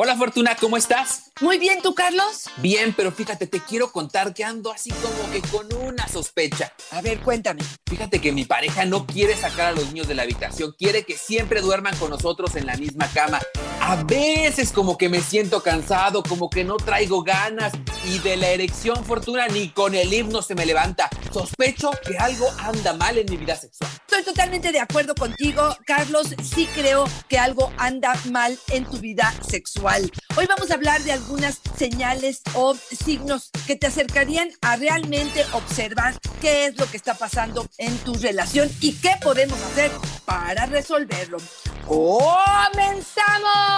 Hola Fortuna, ¿cómo estás? Muy bien, ¿tú Carlos? Bien, pero fíjate, te quiero contar que ando así como que con una sospecha. A ver, cuéntame. Fíjate que mi pareja no quiere sacar a los niños de la habitación, quiere que siempre duerman con nosotros en la misma cama. A veces como que me siento cansado, como que no traigo ganas y de la erección Fortuna ni con el himno se me levanta. Sospecho que algo anda mal en mi vida sexual. Estoy totalmente de acuerdo contigo, Carlos. Sí creo que algo anda mal en tu vida sexual. Hoy vamos a hablar de algunas señales o signos que te acercarían a realmente observar qué es lo que está pasando en tu relación y qué podemos hacer para resolverlo. ¡Comenzamos!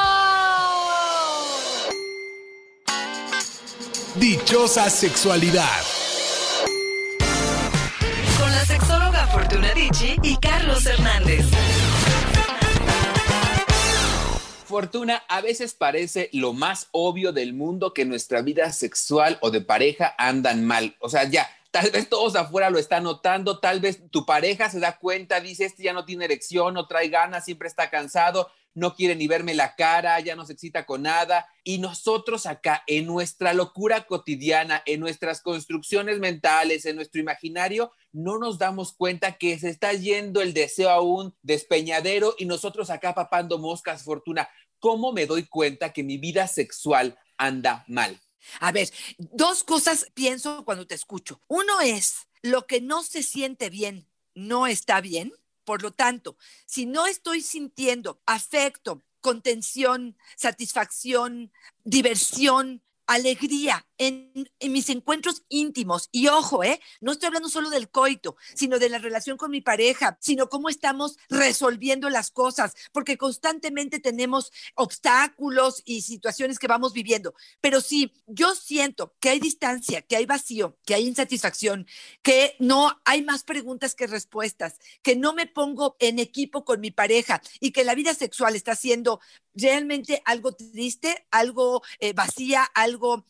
Dichosa sexualidad. Con la sexóloga Fortuna Dicci y Carlos Hernández. Fortuna, a veces parece lo más obvio del mundo que nuestra vida sexual o de pareja andan mal. O sea, ya, tal vez todos afuera lo están notando, tal vez tu pareja se da cuenta, dice, este ya no tiene erección, no trae ganas, siempre está cansado, no quiere ni verme la cara, ya no se excita con nada. Y nosotros acá, en nuestra locura cotidiana, en nuestras construcciones mentales, en nuestro imaginario, no nos damos cuenta que se está yendo el deseo a un despeñadero y nosotros acá papando moscas, fortuna. ¿Cómo me doy cuenta que mi vida sexual anda mal? A ver, dos cosas pienso cuando te escucho. Uno es, lo que no se siente bien no está bien. Por lo tanto, si no estoy sintiendo afecto, contención, satisfacción, diversión, alegría en, mis encuentros íntimos. Y ojo, ¿eh? No estoy hablando solo del coito, sino de la relación con mi pareja, sino cómo estamos resolviendo las cosas, porque constantemente tenemos obstáculos y situaciones que vamos viviendo. Pero si yo siento que hay distancia, que hay vacío, que hay insatisfacción, que no hay más preguntas que respuestas, que no me pongo en equipo con mi pareja y que la vida sexual está siendo realmente algo triste, algo eh, vacía, algo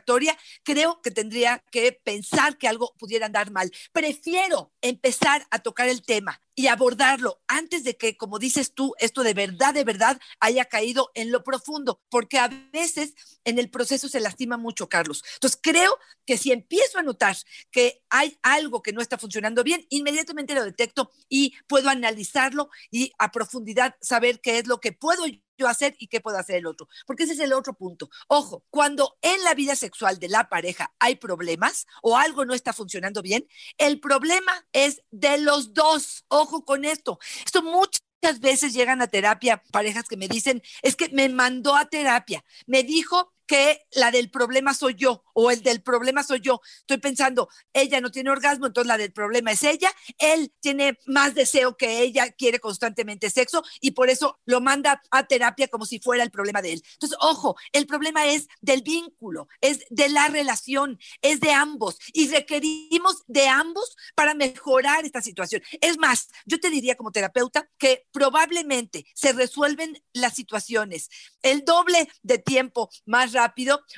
insatisfactoria, creo que tendría que pensar que algo pudiera andar mal. Prefiero empezar a tocar el tema y abordarlo antes de que, como dices tú, esto de verdad, de verdad haya caído en lo profundo, porque a veces en el proceso se lastima mucho, Carlos. Entonces, creo que si empiezo a notar que hay algo que no está funcionando bien, inmediatamente lo detecto y puedo analizarlo y a profundidad saber qué es lo que puedo yo hacer y qué puedo hacer el otro. Porque ese es el otro punto. Ojo, cuando en la vida sexual de la pareja hay problemas o algo no está funcionando bien, el problema es de los dos. Ojo con esto. Esto muchas veces llegan a terapia parejas que me dicen, es que me mandó a terapia, me dijo que la del problema soy yo o el del problema soy yo. Estoy pensando, ella no tiene orgasmo, entonces la del problema es ella, él tiene más deseo que ella, quiere constantemente sexo y por eso lo manda a terapia como si fuera el problema de él. Entonces, ojo, el problema es del vínculo, es de la relación, es de ambos y requerimos de ambos para mejorar esta situación. Es más, yo te diría como terapeuta que probablemente se resuelven las situaciones el doble de tiempo más rápido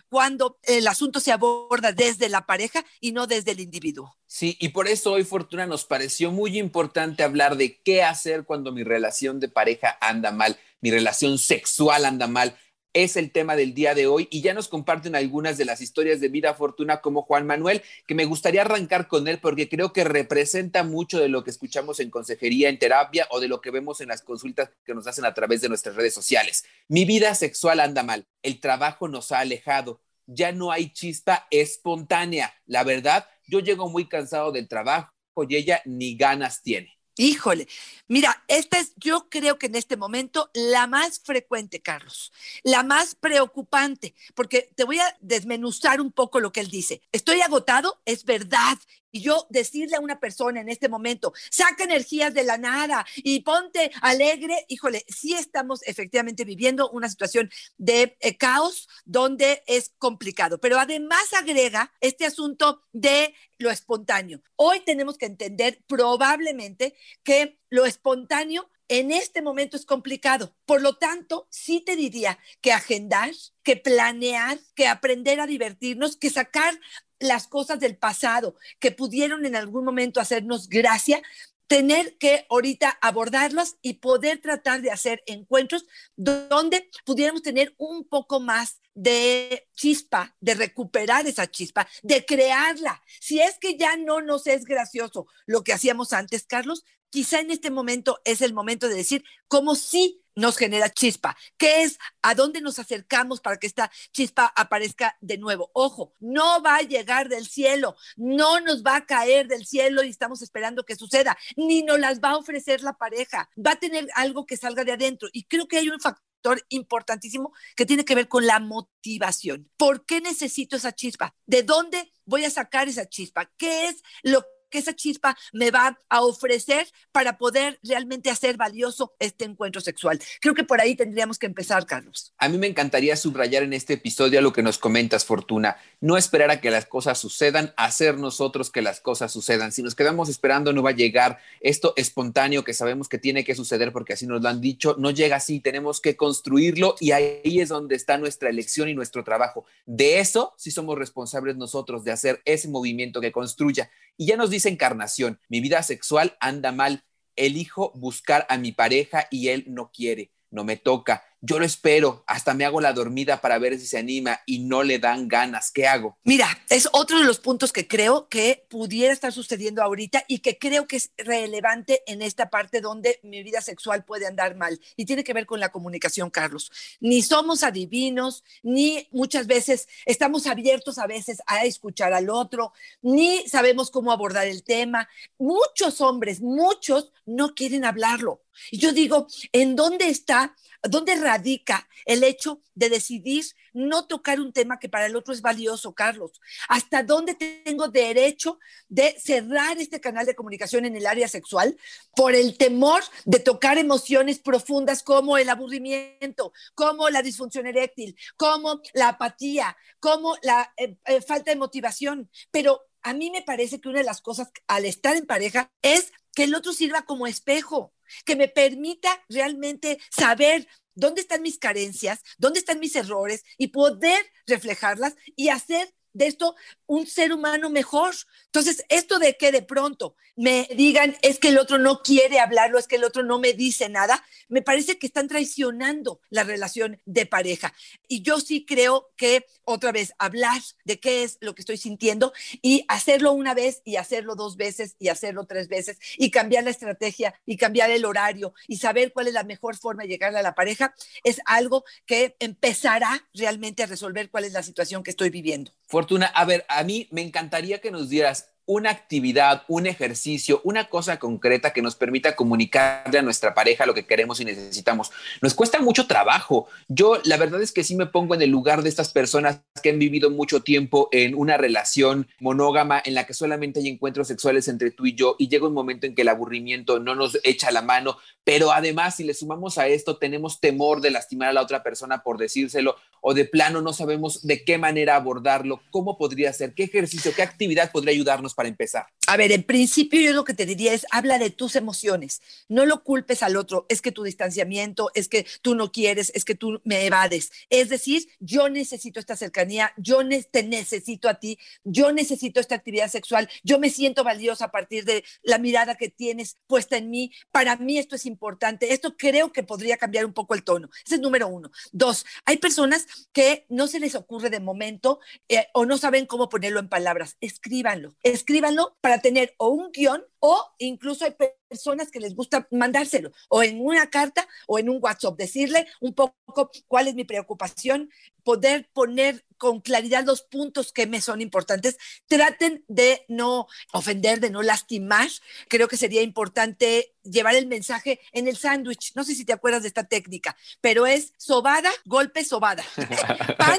cuando el asunto se aborda desde la pareja y no desde el individuo. Sí, y por eso hoy, Fortuna, nos pareció muy importante hablar de qué hacer cuando mi relación de pareja anda mal, mi relación sexual anda mal es el tema del día de hoy y ya nos comparten algunas de las historias de vida fortuna como Juan Manuel, que me gustaría arrancar con él porque creo que representa mucho de lo que escuchamos en consejería, en terapia o de lo que vemos en las consultas que nos hacen a través de nuestras redes sociales. Mi vida sexual anda mal, el trabajo nos ha alejado, ya no hay chispa espontánea. La verdad, yo llego muy cansado del trabajo y ella ni ganas tiene. Híjole, mira, esta es, yo creo que en este momento la más frecuente, Carlos, la más preocupante, porque te voy a desmenuzar un poco lo que él dice. Estoy agotado, es verdad, y yo decirle a una persona en este momento, saca energías de la nada y ponte alegre, híjole, sí estamos efectivamente viviendo una situación de eh, caos donde es complicado, pero además agrega este asunto de lo espontáneo. Hoy tenemos que entender probablemente que lo espontáneo en este momento es complicado. Por lo tanto, sí te diría que agendar, que planear, que aprender a divertirnos, que sacar las cosas del pasado que pudieron en algún momento hacernos gracia, tener que ahorita abordarlos y poder tratar de hacer encuentros donde pudiéramos tener un poco más de chispa, de recuperar esa chispa, de crearla. Si es que ya no nos es gracioso lo que hacíamos antes, Carlos, quizá en este momento es el momento de decir cómo sí nos genera chispa. ¿Qué es? ¿A dónde nos acercamos para que esta chispa aparezca de nuevo? Ojo, no va a llegar del cielo, no nos va a caer del cielo y estamos esperando que suceda, ni nos las va a ofrecer la pareja. Va a tener algo que salga de adentro. Y creo que hay un factor importantísimo que tiene que ver con la motivación. ¿Por qué necesito esa chispa? ¿De dónde voy a sacar esa chispa? ¿Qué es lo que esa chispa me va a ofrecer para poder realmente hacer valioso este encuentro sexual. Creo que por ahí tendríamos que empezar, Carlos. A mí me encantaría subrayar en este episodio lo que nos comentas, Fortuna. No esperar a que las cosas sucedan, hacer nosotros que las cosas sucedan. Si nos quedamos esperando, no va a llegar esto espontáneo que sabemos que tiene que suceder porque así nos lo han dicho. No llega así, tenemos que construirlo y ahí es donde está nuestra elección y nuestro trabajo. De eso sí somos responsables nosotros, de hacer ese movimiento que construya. Y ya nos dice encarnación, mi vida sexual anda mal, elijo buscar a mi pareja y él no quiere, no me toca, yo lo espero, hasta me hago la dormida para ver si se anima y no le dan ganas. ¿Qué hago? Mira, es otro de los puntos que creo que pudiera estar sucediendo ahorita y que creo que es relevante en esta parte donde mi vida sexual puede andar mal. Y tiene que ver con la comunicación, Carlos. Ni somos adivinos, ni muchas veces estamos abiertos a veces a escuchar al otro, ni sabemos cómo abordar el tema. Muchos hombres, muchos no quieren hablarlo. Y yo digo, ¿en dónde está ¿Dónde radica el hecho de decidir no tocar un tema que para el otro es valioso, Carlos? ¿Hasta dónde tengo derecho de cerrar este canal de comunicación en el área sexual por el temor de tocar emociones profundas como el aburrimiento, como la disfunción eréctil, como la apatía, como la eh, eh, falta de motivación? Pero a mí me parece que una de las cosas al estar en pareja es que el otro sirva como espejo que me permita realmente saber dónde están mis carencias, dónde están mis errores y poder reflejarlas y hacer de esto un ser humano mejor. Entonces, esto de que de pronto me digan es que el otro no quiere hablarlo, es que el otro no me dice nada, me parece que están traicionando la relación de pareja. Y yo sí creo que otra vez hablar de qué es lo que estoy sintiendo y hacerlo una vez y hacerlo dos veces y hacerlo tres veces y cambiar la estrategia y cambiar el horario y saber cuál es la mejor forma de llegar a la pareja es algo que empezará realmente a resolver cuál es la situación que estoy viviendo. Fortuna, a ver, a mí me encantaría que nos dieras una actividad, un ejercicio, una cosa concreta que nos permita comunicarle a nuestra pareja lo que queremos y necesitamos. Nos cuesta mucho trabajo. Yo la verdad es que sí me pongo en el lugar de estas personas que han vivido mucho tiempo en una relación monógama en la que solamente hay encuentros sexuales entre tú y yo y llega un momento en que el aburrimiento no nos echa la mano, pero además si le sumamos a esto tenemos temor de lastimar a la otra persona por decírselo o de plano no sabemos de qué manera abordarlo, cómo podría ser, qué ejercicio, qué actividad podría ayudarnos para empezar? A ver, en principio yo lo que te diría es, habla de tus emociones, no lo culpes al otro, es que tu distanciamiento, es que tú no quieres, es que tú me evades. Es decir, yo necesito esta cercanía, yo te necesito a ti, yo necesito esta actividad sexual, yo me siento valiosa a partir de la mirada que tienes puesta en mí, para mí esto es importante, esto creo que podría cambiar un poco el tono. Ese es número uno. Dos, hay personas que no se les ocurre de momento eh, o no saben cómo ponerlo en palabras, escríbanlo escríbanlo para tener o un guion o incluso hay personas que les gusta mandárselo o en una carta o en un WhatsApp, decirle un poco cuál es mi preocupación, poder poner con claridad los puntos que me son importantes. Traten de no ofender, de no lastimar. Creo que sería importante llevar el mensaje en el sándwich. No sé si te acuerdas de esta técnica, pero es sobada, golpe, sobada. pan,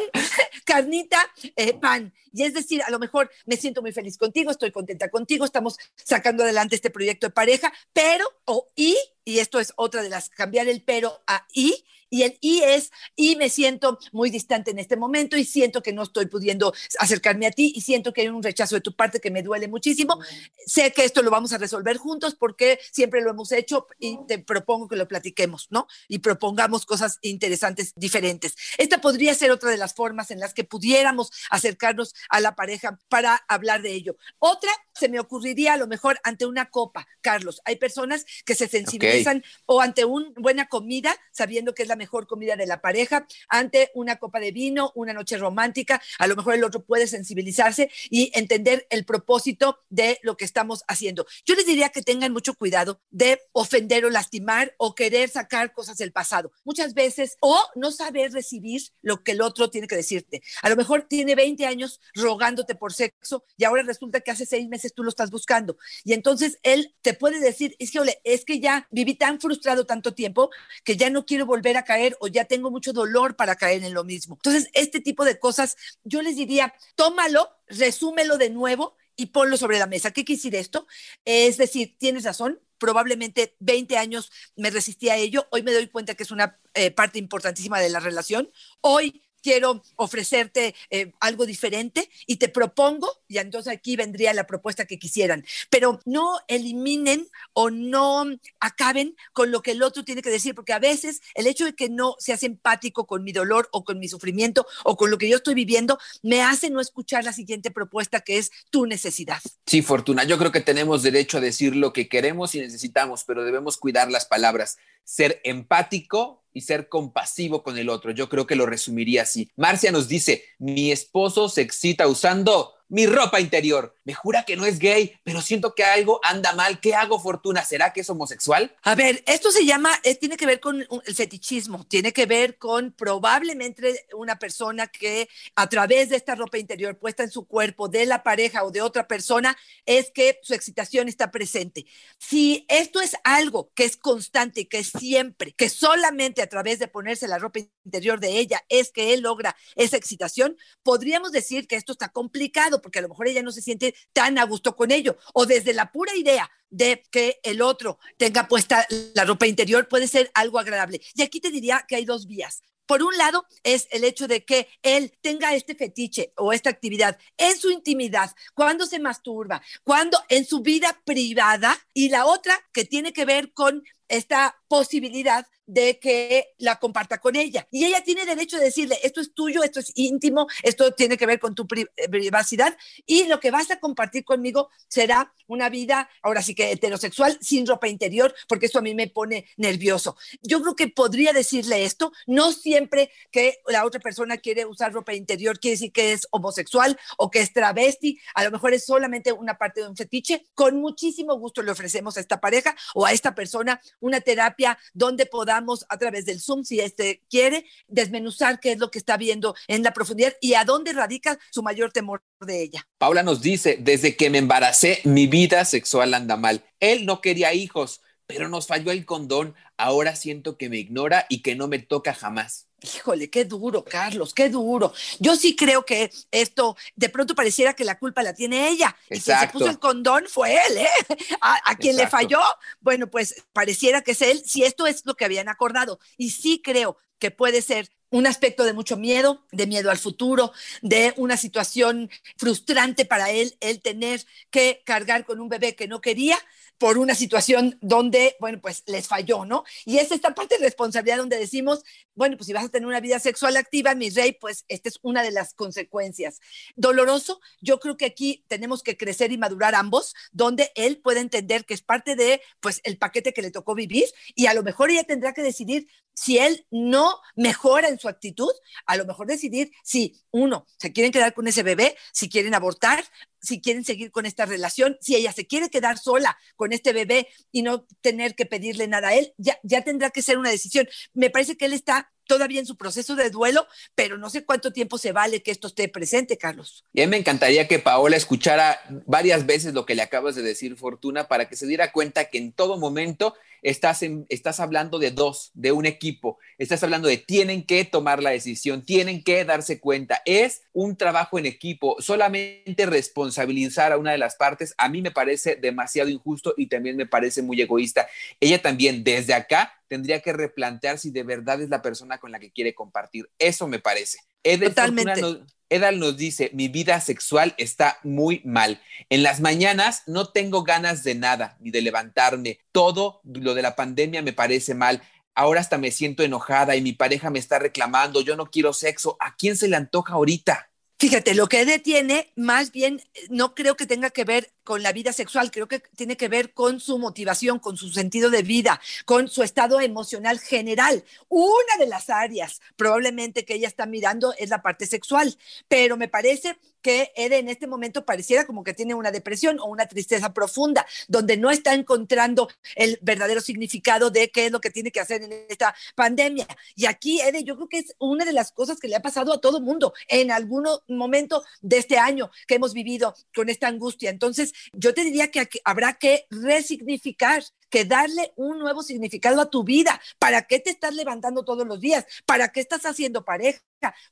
carnita, eh, pan. Y es decir, a lo mejor me siento muy feliz contigo, estoy contenta contigo, estamos sacando adelante este proyecto de pareja, pero, o y, y esto es otra de las, cambiar el pero a y, Y el y es, y me siento muy distante en este momento y siento que no estoy pudiendo acercarme a ti y siento que hay un rechazo de tu parte que me duele muchísimo. Sé que esto lo vamos a resolver juntos porque siempre lo hemos hecho y te propongo que lo platiquemos, ¿no? Y propongamos cosas interesantes, diferentes. Esta podría ser otra de las formas en las que pudiéramos acercarnos a la pareja para hablar de ello. Otra se me ocurriría a lo mejor ante una copa, Carlos. Hay personas que se sensibilizan o ante una buena comida, sabiendo que es la mejor comida de la pareja, ante una copa de vino, una noche romántica, a lo mejor el otro puede sensibilizarse y entender el propósito de lo que estamos haciendo. Yo les diría que tengan mucho cuidado de ofender o lastimar o querer sacar cosas del pasado. Muchas veces, o no saber recibir lo que el otro tiene que decirte. A lo mejor tiene 20 años rogándote por sexo y ahora resulta que hace seis meses tú lo estás buscando. Y entonces él te puede decir, es que, ole, es que ya viví tan frustrado tanto tiempo que ya no quiero volver a o ya tengo mucho dolor para caer en lo mismo. Entonces, este tipo de cosas, yo les diría, tómalo, resúmelo de nuevo y ponlo sobre la mesa. ¿Qué decir esto? Es decir, tienes razón, probablemente 20 años me resistí a ello, hoy me doy cuenta que es una eh, parte importantísima de la relación, hoy quiero ofrecerte eh, algo diferente y te propongo, y entonces aquí vendría la propuesta que quisieran, pero no eliminen o no acaben con lo que el otro tiene que decir, porque a veces el hecho de que no seas empático con mi dolor o con mi sufrimiento o con lo que yo estoy viviendo, me hace no escuchar la siguiente propuesta que es tu necesidad. Sí, Fortuna, yo creo que tenemos derecho a decir lo que queremos y necesitamos, pero debemos cuidar las palabras ser empático y ser compasivo con el otro. Yo creo que lo resumiría así. Marcia nos dice, mi esposo se excita usando mi ropa interior. Me jura que no es gay, pero siento que algo anda mal. ¿Qué hago, Fortuna? ¿Será que es homosexual? A ver, esto se llama, tiene que ver con el fetichismo, tiene que ver con probablemente una persona que a través de esta ropa interior puesta en su cuerpo de la pareja o de otra persona, es que su excitación está presente. Si esto es algo que es constante, que es siempre, que solamente a través de ponerse la ropa interior de ella es que él logra esa excitación, podríamos decir que esto está complicado porque a lo mejor ella no se siente tan a gusto con ello. O desde la pura idea de que el otro tenga puesta la ropa interior puede ser algo agradable. Y aquí te diría que hay dos vías. Por un lado, es el hecho de que él tenga este fetiche o esta actividad en su intimidad, cuando se masturba, cuando en su vida privada, y la otra que tiene que ver con esta posibilidad de que la comparta con ella. Y ella tiene derecho de decirle, esto es tuyo, esto es íntimo, esto tiene que ver con tu eh, privacidad y lo que vas a compartir conmigo será una vida, ahora sí que heterosexual, sin ropa interior, porque eso a mí me pone nervioso. Yo creo que podría decirle esto, no siempre que la otra persona quiere usar ropa interior quiere decir que es homosexual o que es travesti, a lo mejor es solamente una parte de un fetiche. Con muchísimo gusto le ofrecemos a esta pareja o a esta persona una terapia donde podamos a través del Zoom, si este quiere, desmenuzar qué es lo que está viendo en la profundidad y a dónde radica su mayor temor de ella. Paula nos dice, desde que me embaracé, mi vida sexual anda mal. Él no quería hijos, pero nos falló el condón. Ahora siento que me ignora y que no me toca jamás. Híjole, qué duro, Carlos, qué duro. Yo sí creo que esto de pronto pareciera que la culpa la tiene ella. Y quien se puso el condón fue él, ¿eh? A, quien le falló, bueno, pues pareciera que es él, si esto es lo que habían acordado. Y sí creo que puede ser un aspecto de mucho miedo, de miedo al futuro, de una situación frustrante para él, el tener que cargar con un bebé que no quería por una situación donde, bueno, pues les falló, ¿no? Y es esta parte de responsabilidad donde decimos, bueno, pues si vas a tener una vida sexual activa, mi rey, pues esta es una de las consecuencias. Doloroso, yo creo que aquí tenemos que crecer y madurar ambos, donde él puede entender que es parte de, pues, el paquete que le tocó vivir y a lo mejor ella tendrá que decidir si él no mejora en su actitud, a lo mejor decidir si uno, se quieren quedar con ese bebé, si quieren abortar, si quieren seguir con esta relación, si ella se quiere quedar sola con este bebé y no tener que pedirle nada a él, ya, ya tendrá que ser una decisión. Me parece que él está todavía en su proceso de duelo, pero no sé cuánto tiempo se vale que esto esté presente, Carlos. A mí me encantaría que Paola escuchara varias veces lo que le acabas de decir, Fortuna, para que se diera cuenta que en todo momento estás, estás hablando de dos, de un equipo, estás hablando de tienen que tomar la decisión, tienen que darse cuenta. Es un trabajo en equipo. Solamente responsabilizar a una de las partes a mí me parece demasiado injusto y también me parece muy egoísta. Ella también desde acá tendría que replantear si de verdad es la persona con la que quiere compartir. Eso me parece. Totalmente. Edal nos dice, mi vida sexual está muy mal. En las mañanas no tengo ganas de nada, ni de levantarme. Todo lo de la pandemia me parece mal. Ahora hasta me siento enojada y mi pareja me está reclamando, yo no quiero sexo. ¿A quién se le antoja ahorita? Fíjate, lo que detiene más bien no creo que tenga que ver con la vida sexual, creo que tiene que ver con su motivación, con su sentido de vida, con su estado emocional general. Una de las áreas probablemente que ella está mirando es la parte sexual, pero me parece que Ede en este momento pareciera como que tiene una depresión o una tristeza profunda, donde no está encontrando el verdadero significado de qué es lo que tiene que hacer en esta pandemia. Y aquí, Ede, yo creo que es una de las cosas que le ha pasado a todo mundo en algún momento de este año que hemos vivido con esta angustia. Entonces, yo te diría que habrá que resignificar, que darle un nuevo significado a tu vida. ¿Para qué te estás levantando todos los días? ¿Para qué estás haciendo pareja?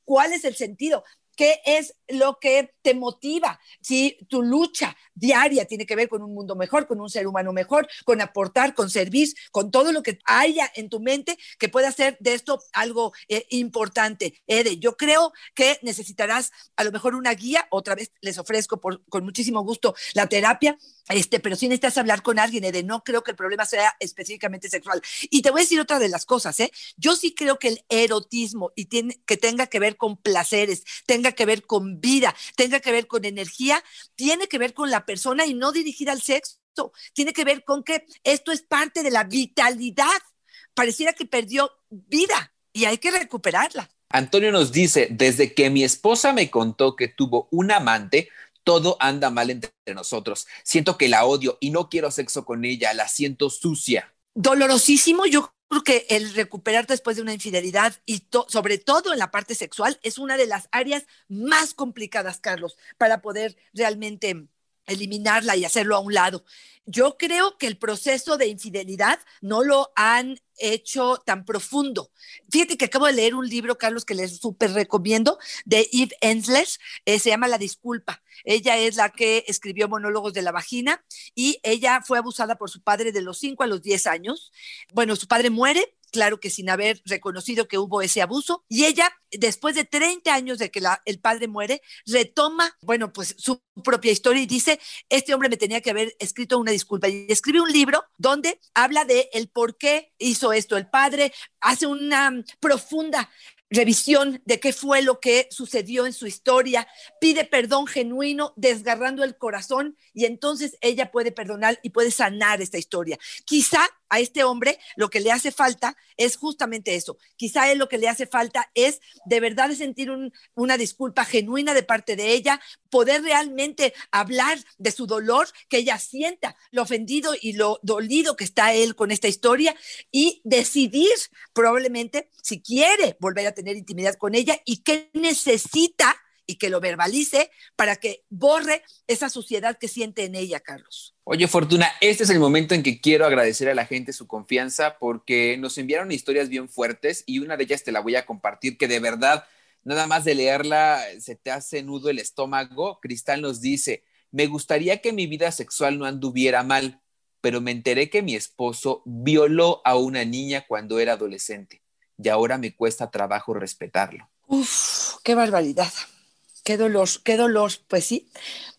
¿Cuál es el sentido? ¿Qué es lo que te motiva? Si tu lucha diaria tiene que ver con un mundo mejor, con un ser humano mejor, con aportar, con servir, con todo lo que haya en tu mente que pueda hacer de esto algo eh, importante. Ede, yo creo que necesitarás a lo mejor una guía, otra vez les ofrezco con muchísimo gusto la terapia, este, pero sí necesitas hablar con alguien, Ede, no creo que el problema sea específicamente sexual. Y te voy a decir otra de las cosas, ¿eh? Yo sí creo que el erotismo y tiene, que tenga que ver con placeres, tenga que ver con vida, tenga que ver con energía, tiene que ver con la persona y no dirigida al sexo. Tiene que ver con que esto es parte de la vitalidad. Pareciera que perdió vida y hay que recuperarla. Antonio nos dice, desde que mi esposa me contó que tuvo un amante, todo anda mal entre nosotros. Siento que la odio y no quiero sexo con ella, la siento sucia. Dolorosísimo, yo creo que el recuperar después de una infidelidad y sobre todo en la parte sexual es una de las áreas más complicadas, Carlos, para poder realmente eliminarla y hacerlo a un lado. Yo creo que el proceso de infidelidad no lo han hecho tan profundo. Fíjate que acabo de leer un libro, Carlos, que les súper recomiendo, de Eve Ensler, eh, se llama La Disculpa. Ella es la que escribió Monólogos de la Vagina y ella fue abusada por su padre de los 5 a los 10 años. Bueno, su padre muere claro que sin haber reconocido que hubo ese abuso. Y ella, después de 30 años de que el padre muere, retoma, bueno, pues su propia historia y dice, este hombre me tenía que haber escrito una disculpa. Y escribe un libro donde habla de el por qué hizo esto. El padre hace una profunda revisión de qué fue lo que sucedió en su historia, pide perdón genuino, desgarrando el corazón y entonces ella puede perdonar y puede sanar esta historia. Quizá a este hombre lo que le hace falta es justamente eso. Quizá él lo que le hace falta es de verdad sentir una disculpa genuina de parte de ella, poder realmente hablar de su dolor, que ella sienta lo ofendido y lo dolido que está él con esta historia y decidir probablemente si quiere volver a tener intimidad con ella y qué necesita y que lo verbalice para que borre esa suciedad que siente en ella, Carlos. Oye, Fortuna, este es el momento en que quiero agradecer a la gente su confianza porque nos enviaron historias bien fuertes y una de ellas te la voy a compartir que de verdad, nada más de leerla, se te hace nudo el estómago. Cristal nos dice, me gustaría que mi vida sexual no anduviera mal, pero me enteré que mi esposo violó a una niña cuando era adolescente y ahora me cuesta trabajo respetarlo. Uf, qué barbaridad. Qué dolor, qué dolor, pues sí,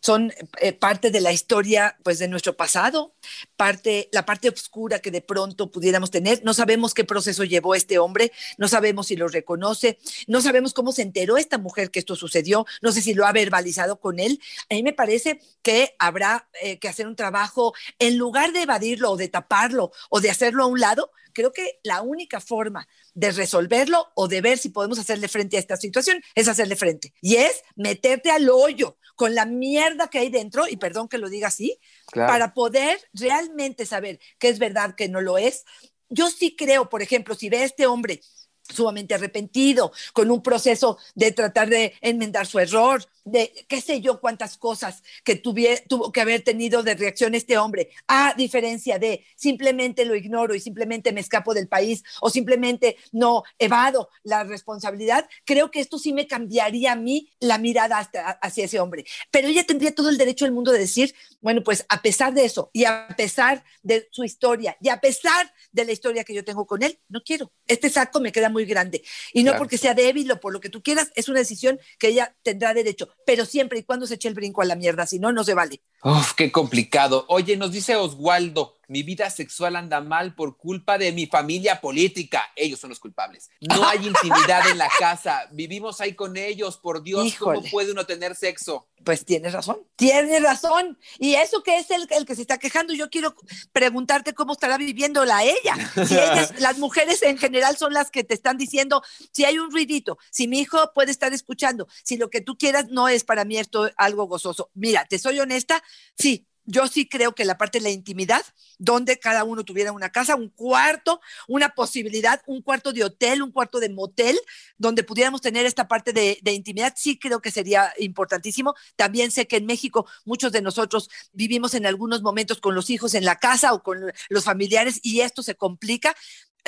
son eh, parte de la historia, pues de nuestro pasado, parte, la parte oscura que de pronto pudiéramos tener. No sabemos qué proceso llevó este hombre, no sabemos si lo reconoce, no sabemos cómo se enteró esta mujer que esto sucedió, no sé si lo ha verbalizado con él. A mí me parece que habrá eh, que hacer un trabajo, en lugar de evadirlo o de taparlo o de hacerlo a un lado, creo que la única forma de resolverlo o de ver si podemos hacerle frente a esta situación es hacerle frente. Y es meterte al hoyo con la mierda que hay dentro, y perdón que lo diga así, para poder realmente saber qué es verdad, qué no lo es. Yo sí creo, por ejemplo, si ve a este hombre sumamente arrepentido, con un proceso de tratar de enmendar su error, de qué sé yo cuántas cosas que tuvo que haber tenido de reacción este hombre, a diferencia de simplemente lo ignoro y simplemente me escapo del país o simplemente no evado la responsabilidad, creo que esto sí me cambiaría a mí la mirada hacia ese hombre. Pero ella tendría todo el derecho del mundo de decir, bueno, pues a pesar de eso y a pesar de su historia y a pesar de la historia que yo tengo con él, no quiero. Este saco me queda muy grande. Y no porque sea débil o por lo que tú quieras, es una decisión que ella tendrá derecho, pero siempre y cuando se eche el brinco a la mierda, si no, no se vale. Uf, qué complicado. Oye, nos dice Oswaldo, mi vida sexual anda mal por culpa de mi familia política. Ellos son los culpables. No hay intimidad en la casa. Vivimos ahí con ellos. Por Dios, ¿cómo puede uno tener sexo? Pues tienes razón, tienes razón. Y eso que es el, el, que se está quejando, yo quiero preguntarte cómo estará viviéndola ella. Si ellas, las mujeres en general son las que te están diciendo, si hay un ruidito, si mi hijo puede estar escuchando, si lo que tú quieras no es para mí esto algo gozoso. Mira, te soy honesta, sí, yo sí creo que la parte de la intimidad, donde cada uno tuviera una casa, un cuarto, una posibilidad, un cuarto de hotel, un cuarto de motel, donde pudiéramos tener esta parte de, intimidad, sí creo que sería importantísimo. También sé que en México muchos de nosotros vivimos en algunos momentos con los hijos en la casa o con los familiares y esto se complica.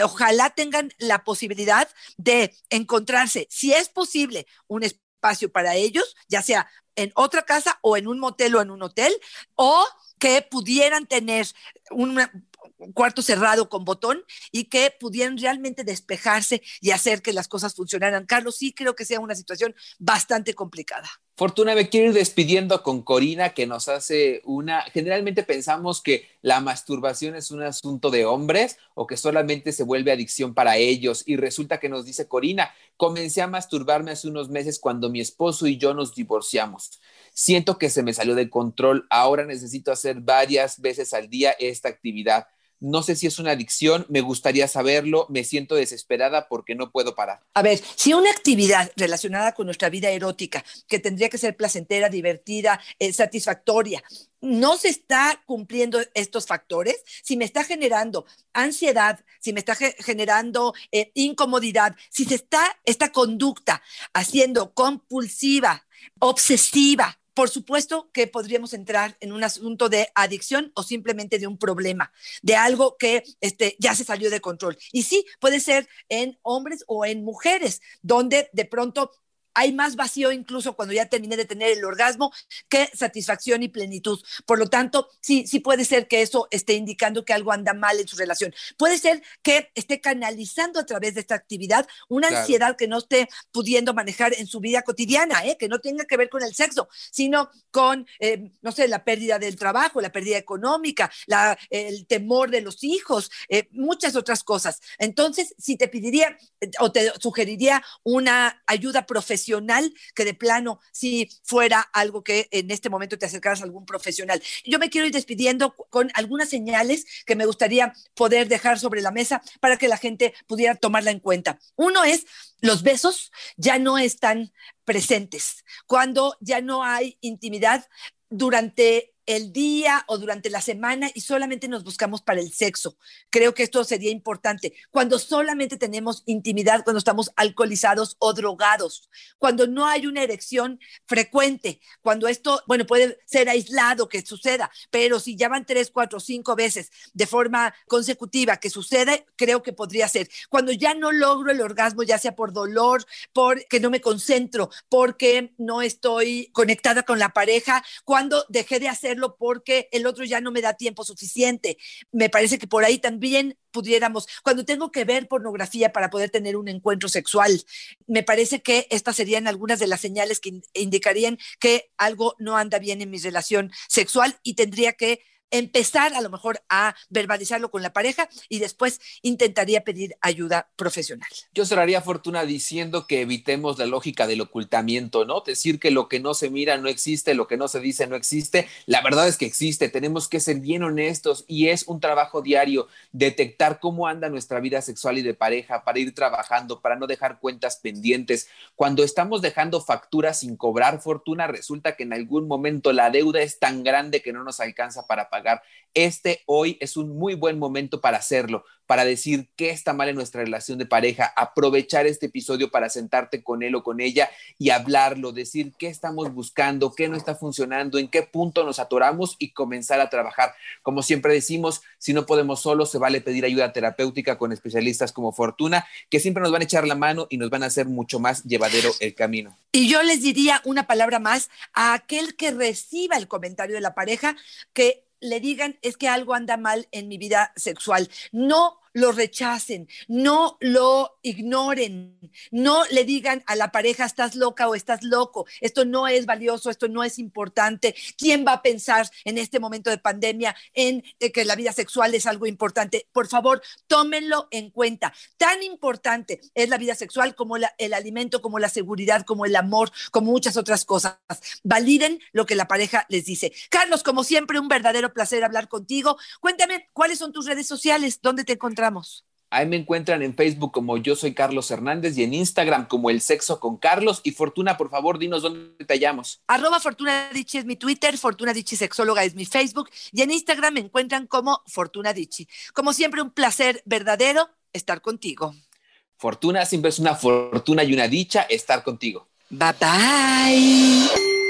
Ojalá tengan la posibilidad de encontrarse, si es posible, un espacio para ellos, ya sea en otra casa o en un motel o en un hotel, o que pudieran tener un cuarto cerrado con botón y que pudieran realmente despejarse y hacer que las cosas funcionaran. Carlos, sí creo que sea una situación bastante complicada. Fortuna, me quiero ir despidiendo con Corina, que nos hace una. Generalmente pensamos que la masturbación es un asunto de hombres o que solamente se vuelve adicción para ellos. Y resulta que nos dice Corina: comencé a masturbarme hace unos meses cuando mi esposo y yo nos divorciamos. Siento que se me salió de control. Ahora necesito hacer varias veces al día esta actividad. No sé si es una adicción, me gustaría saberlo, me siento desesperada porque no puedo parar. A ver, si una actividad relacionada con nuestra vida erótica, que tendría que ser placentera, divertida, eh, satisfactoria, no se está cumpliendo estos factores, si me está generando ansiedad, si me está generando eh, incomodidad, si se está esta conducta haciendo compulsiva, obsesiva, por supuesto que podríamos entrar en un asunto de adicción o simplemente de un problema, de algo que este, ya se salió de control. Y sí, puede ser en hombres o en mujeres, donde de pronto hay más vacío incluso cuando ya terminé de tener el orgasmo que satisfacción y plenitud. Por lo tanto, sí, sí puede ser que eso esté indicando que algo anda mal en su relación. Puede ser que esté canalizando a través de esta actividad una ansiedad que no esté pudiendo manejar en su vida cotidiana, ¿eh? que no tenga que ver con el sexo, sino con, eh, no sé, la pérdida del trabajo, la pérdida económica, la, el temor de los hijos, eh, muchas otras cosas. Entonces, si te pediría o te sugeriría una ayuda profesional, que de plano si fuera algo que en este momento te acercaras a algún profesional. Yo me quiero ir despidiendo con algunas señales que me gustaría poder dejar sobre la mesa para que la gente pudiera tomarla en cuenta. Uno es los besos ya no están presentes. Cuando ya no hay intimidad durante el día o durante la semana y solamente nos buscamos para el sexo. Creo que esto sería importante. Cuando solamente tenemos intimidad, cuando estamos alcoholizados o drogados, cuando no hay una erección frecuente, cuando esto, bueno, puede ser aislado que suceda, pero si ya van tres, cuatro, cinco veces de forma consecutiva que sucede, creo que podría ser. Cuando ya no logro el orgasmo, ya sea por dolor, porque no me concentro, porque no estoy conectada con la pareja, cuando dejé de hacer porque el otro ya no me da tiempo suficiente. Me parece que por ahí también pudiéramos, cuando tengo que ver pornografía para poder tener un encuentro sexual, me parece que estas serían algunas de las señales que indicarían que algo no anda bien en mi relación sexual y tendría que empezar a lo mejor a verbalizarlo con la pareja y después intentaría pedir ayuda profesional. Yo cerraría fortuna diciendo que evitemos la lógica del ocultamiento, ¿no? Decir que lo que no se mira no existe, lo que no se dice no existe. La verdad es que existe, tenemos que ser bien honestos y es un trabajo diario detectar cómo anda nuestra vida sexual y de pareja para ir trabajando, para no dejar cuentas pendientes. Cuando estamos dejando facturas sin cobrar fortuna, resulta que en algún momento la deuda es tan grande que no nos alcanza para pagar Este hoy es un muy buen momento para hacerlo, para decir qué está mal en nuestra relación de pareja, aprovechar este episodio para sentarte con él o con ella y hablarlo, decir qué estamos buscando, qué no está funcionando, en qué punto nos atoramos y comenzar a trabajar. Como siempre decimos, si no podemos solos, se vale pedir ayuda terapéutica con especialistas como Fortuna, que siempre nos van a echar la mano y nos van a hacer mucho más llevadero el camino. Y yo les diría una palabra más a aquel que reciba el comentario de la pareja, que le digan es que algo anda mal en mi vida sexual. No lo rechacen, no lo ignoren, no le digan a la pareja estás loca o estás loco, esto no es valioso, esto no es importante. ¿Quién va a pensar en este momento de pandemia en eh, que la vida sexual es algo importante? Por favor, tómenlo en cuenta. Tan importante es la vida sexual como el alimento, como la seguridad, como el amor, como muchas otras cosas. Validen lo que la pareja les dice. Carlos, como siempre, un verdadero placer hablar contigo. Cuéntame, ¿cuáles son tus redes sociales? ¿Dónde te encontramos? Ahí me encuentran en Facebook como yo soy Carlos Hernández y en Instagram como El Sexo con Carlos. Y Fortuna, por favor, dinos dónde te hallamos. Arroba Fortuna Dichi es mi Twitter, Fortuna Dichi Sexóloga es mi Facebook y en Instagram me encuentran como Fortuna Dichi. Como siempre, un placer verdadero estar contigo. Fortuna siempre es una fortuna y una dicha estar contigo. Bye bye.